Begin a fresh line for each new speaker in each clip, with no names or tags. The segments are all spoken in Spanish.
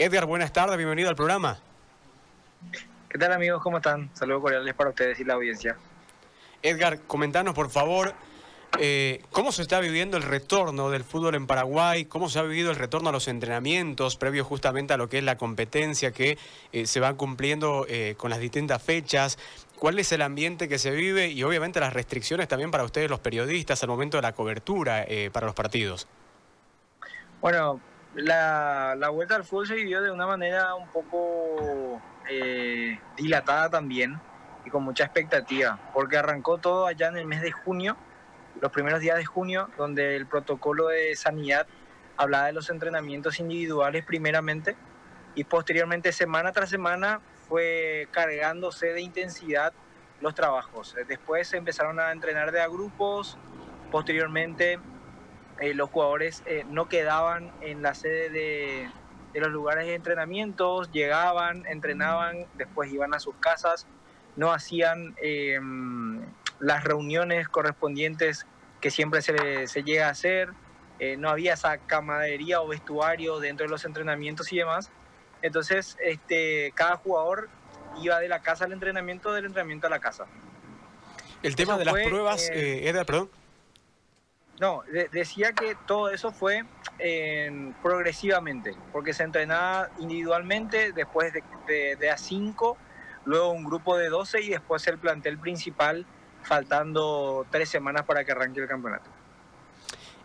Edgar, buenas tardes, bienvenido al programa.
¿Qué tal amigos? ¿Cómo están? Saludos cordiales para ustedes y la audiencia.
Edgar, comentanos por favor eh, ¿Cómo se está viviendo el retorno del fútbol en Paraguay? ¿Cómo se ha vivido el retorno a los entrenamientos previo justamente a lo que es la competencia que eh, se va cumpliendo eh, con las distintas fechas? ¿Cuál es el ambiente que se vive y obviamente las restricciones también para ustedes los periodistas al momento de la cobertura para los partidos?
Bueno, la, la, vuelta al fútbol se vivió de una manera un poco dilatada también y con mucha expectativa, porque arrancó todo allá en el mes de junio los primeros días de junio, donde el protocolo de sanidad hablaba de los entrenamientos individuales primeramente y posteriormente semana tras semana fue cargándose de intensidad los trabajos. Después se empezaron a entrenar de a grupos, posteriormente eh, los jugadores eh, no quedaban en la sede de, de, los lugares de entrenamientos, llegaban, entrenaban, después iban a sus casas, no hacían eh, las reuniones correspondientes que siempre se, se llega a hacer, eh, no había esa camaradería o vestuario dentro de los entrenamientos y demás. Entonces, este, cada jugador iba de la casa al entrenamiento, del entrenamiento a la casa.
El tema de las pruebas, eh, era, perdón.
No, decía que todo eso fue progresivamente, porque se entrenaba individualmente, después de, de, de A5, luego un grupo de 12 y después el plantel principal faltando tres semanas para que arranque el campeonato.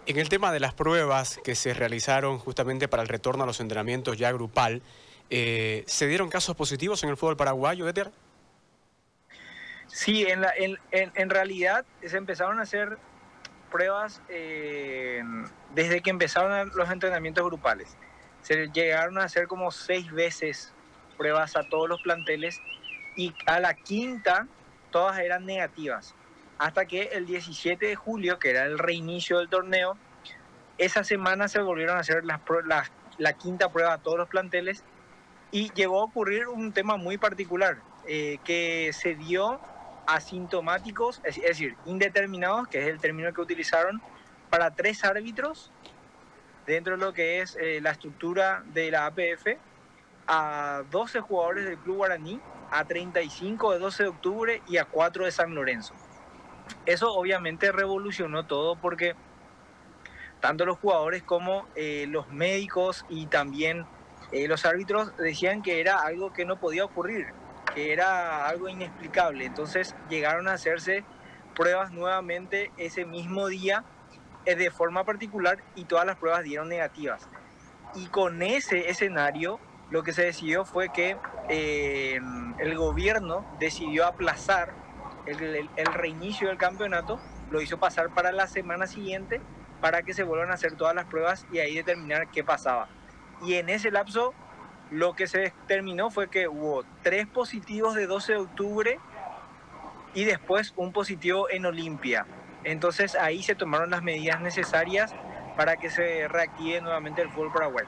En el tema de las pruebas que se realizaron justamente para el retorno a los entrenamientos ya grupal, eh, ¿se dieron casos positivos en el fútbol paraguayo, Éter?
Sí, en, la, en, en, realidad se empezaron a hacer pruebas eh, desde que empezaron los entrenamientos grupales. Se llegaron a hacer como seis veces pruebas a todos los planteles y a la quinta todas eran negativas. Hasta que el 17 de julio, que era el reinicio del torneo, esa semana se volvieron a hacer las, la quinta prueba a todos los planteles y llegó a ocurrir un tema muy particular, eh, que se dio asintomáticos, es, decir, indeterminados, que es el término que utilizaron, para tres árbitros dentro de lo que es eh, la estructura de la APF, a 12 jugadores del Club Guaraní a 35 de 12 de octubre y a 4 de San Lorenzo. Eso obviamente revolucionó todo porque tanto los jugadores como eh, los médicos y también eh, los árbitros decían que era algo que no podía ocurrir, que era algo inexplicable. Entonces llegaron a hacerse pruebas nuevamente ese mismo día eh, de forma particular y todas las pruebas dieron negativas. Y con ese escenario lo que se decidió fue que eh, el gobierno decidió aplazar el, reinicio del campeonato, lo hizo pasar para la semana siguiente para que se vuelvan a hacer todas las pruebas y ahí determinar qué pasaba. Y en ese lapso lo que se determinó fue que hubo tres positivos de 12 de octubre y después un positivo en Olimpia. Entonces ahí se tomaron las medidas necesarias para que se reactive nuevamente el fútbol paraguayo.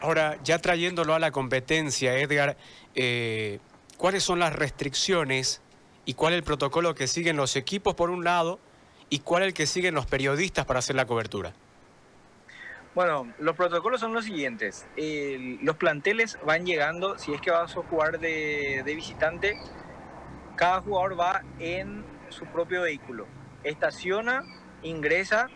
Ahora, ya trayéndolo a la competencia, Edgar, eh, ¿cuáles son las restricciones y cuál es el protocolo que siguen los equipos por un lado y cuál es el que siguen los periodistas para hacer la cobertura?
Bueno, los protocolos son los siguientes. los planteles van llegando, si es que vas a jugar de, visitante, cada jugador va en su propio vehículo. Estaciona, ingresa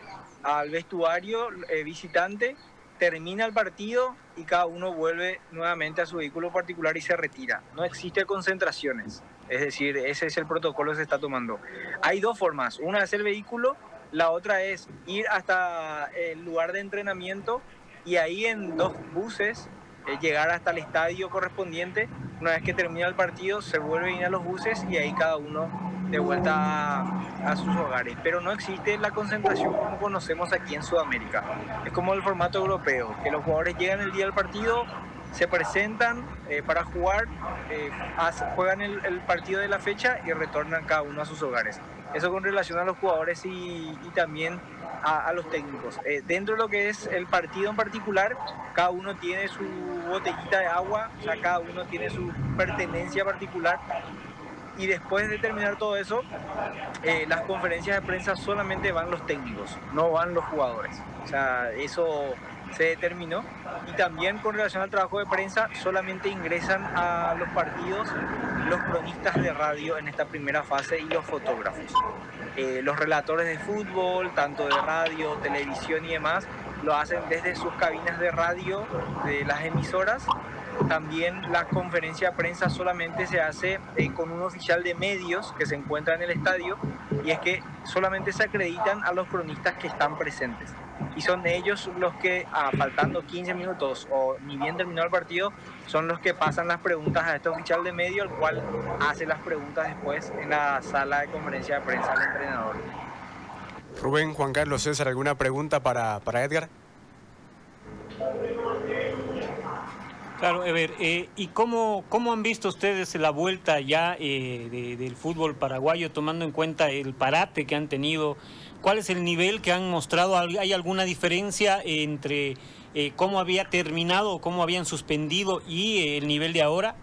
al vestuario eh, visitante termina el partido y cada uno vuelve nuevamente a su vehículo particular y se retira. No existe concentraciones, es decir, ese es el protocolo que se está tomando. Hay dos formas, una es el vehículo, la otra es ir hasta el lugar de entrenamiento y ahí en dos buses eh, llegar hasta el estadio correspondiente. Una vez que termina el partido se vuelve a ir a los buses y ahí cada uno de vuelta a, sus hogares. Pero no existe la concentración como conocemos aquí en Sudamérica. Es como el formato europeo, que los jugadores llegan el día del partido, se presentan eh, para jugar, eh, juegan el, partido de la fecha y retornan cada uno a sus hogares. Eso con relación a los jugadores y, también a, los técnicos. Eh, dentro de lo que es el partido en particular, cada uno tiene su botellita de agua, o sea, cada uno tiene su pertenencia particular y después de terminar todo eso, eh, las conferencias de prensa solamente van los técnicos, no van los jugadores. O sea, eso se determinó. Y también con relación al trabajo de prensa, solamente ingresan a los partidos los cronistas de radio en esta primera fase y los fotógrafos. Eh, los relatores de fútbol, tanto de radio, televisión y demás, lo hacen desde sus cabinas de radio de las emisoras también la conferencia de prensa solamente se hace eh, con un oficial de medios que se encuentra en el estadio y es que solamente se acreditan a los cronistas que están presentes. Y son ellos los que, ah, faltando 15 minutos o ni bien terminó el partido, son los que pasan las preguntas a este oficial de medio, el cual hace las preguntas después en la sala de conferencia de prensa al entrenador.
Rubén, Juan Carlos César, ¿alguna pregunta para, para Edgar?
Claro, a ver, eh, ¿y cómo, cómo han visto ustedes la vuelta ya eh, del fútbol paraguayo, tomando en cuenta el parate que han tenido? ¿Cuál es el nivel que han mostrado? ¿Hay alguna diferencia entre eh, cómo había terminado, cómo habían suspendido y el nivel de ahora?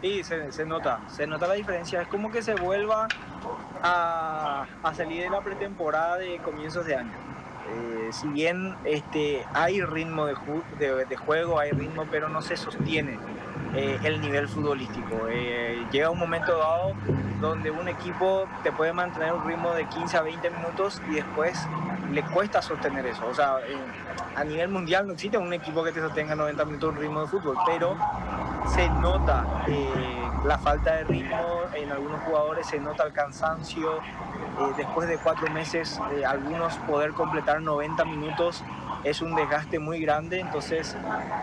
Sí, se, nota, se nota la diferencia. Es como que se vuelva a, a salir de la pretemporada de comienzos de año. Eh, si bien este, hay ritmo de, de, juego, hay ritmo, pero no se sostiene eh, el nivel futbolístico. Eh, llega un momento dado donde un equipo te puede mantener un ritmo de 15 a 20 minutos y después le cuesta sostener eso. O sea, a nivel mundial no existe un equipo que te sostenga 90 minutos un ritmo de fútbol, pero se nota la falta de ritmo en algunos jugadores, se nota el cansancio. Eh, después de cuatro meses, eh, algunos poder completar 90 minutos es un desgaste muy grande, entonces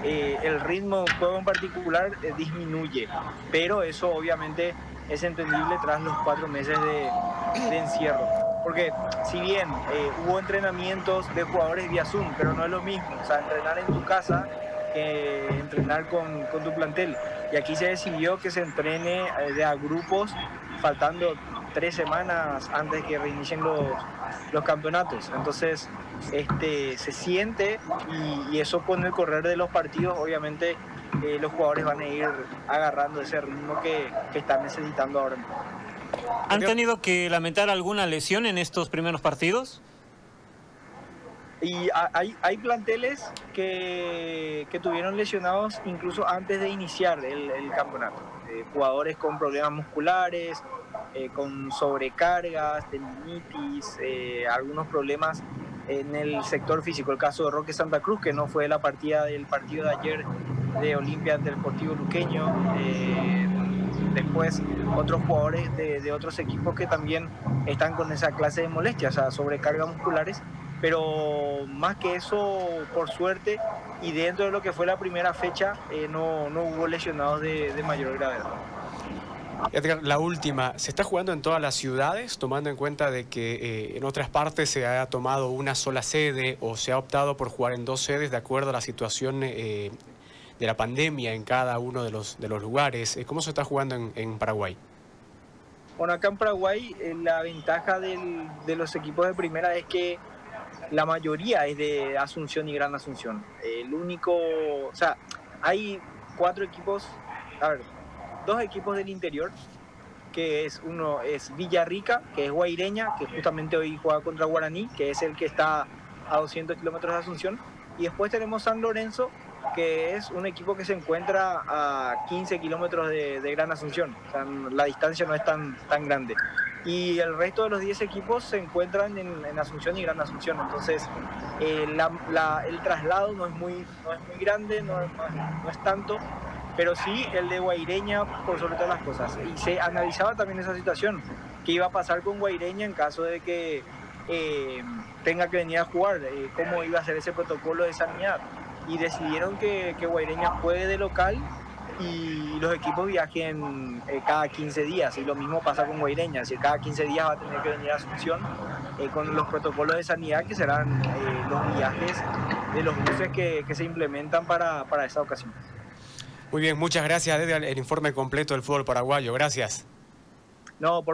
eh, el ritmo de juego en particular disminuye, pero eso obviamente es entendible tras los cuatro meses de, encierro. Porque si bien hubo entrenamientos de jugadores vía Zoom, pero no es lo mismo, o sea, entrenar en tu casa que entrenar con, con tu plantel. Y aquí se decidió que se entrene de a grupos, faltando tres semanas antes que reinicien los, los campeonatos. Entonces, este, se siente y, eso con el correr de los partidos, obviamente eh, los jugadores van a ir agarrando ese ritmo que, que están necesitando ahora.
¿Han tenido que lamentar alguna lesión en estos primeros partidos?
Y hay, hay planteles que, que, tuvieron lesionados incluso antes de iniciar el, el campeonato. Eh, jugadores con problemas musculares, eh, con sobrecargas, tendinitis, eh, algunos problemas en el sector físico. El caso de Roque Santa Cruz, que no fue la partida del partido de ayer de Olimpia ante el Deportivo Luqueño. después otros jugadores de, de, otros equipos que también están con esa clase de molestias, o sea, sobrecargas musculares pero más que eso, por suerte, y dentro de lo que fue la primera fecha, eh, no, no, hubo lesionados de, de, mayor gravedad.
Edgar, la última, ¿se está jugando en todas las ciudades, tomando en cuenta de que eh, en otras partes se ha tomado una sola sede o se ha optado por jugar en dos sedes de acuerdo a la situación eh, de la pandemia en cada uno de los, de los lugares? ¿Cómo se está jugando en, en Paraguay?
Bueno, acá en Paraguay la ventaja del, de los equipos de primera es que la mayoría es de Asunción y Gran Asunción. El único, o sea, hay cuatro equipos, a ver, dos equipos del interior, que es uno es Villarrica, que es Guaireña, que justamente hoy juega contra Guaraní, que es el que está a 200 kilómetros de Asunción, y después tenemos San Lorenzo, que es un equipo que se encuentra a 15 kilómetros de, de, Gran Asunción, o sea, la distancia no es tan, tan grande y el resto de los 10 equipos se encuentran en, Asunción y Gran Asunción. Entonces, eh, el traslado no es muy, no es muy grande, no, no, es tanto, pero sí el de Guaireña por sobre todas las cosas. Y se analizaba también esa situación, qué iba a pasar con Guaireña en caso de que eh, tenga que venir a jugar, eh, cómo iba a ser ese protocolo de sanidad. Y decidieron que, que Guaireña juegue de local y los equipos viajen eh, cada 15 días y lo mismo pasa con Guaireña, si cada 15 días va a tener que venir a Asunción eh, con los protocolos de sanidad que serán eh, los viajes de los buses que, que se implementan para, para esa ocasión.
Muy bien, muchas gracias Edgar, el informe completo del fútbol paraguayo, gracias.
No, por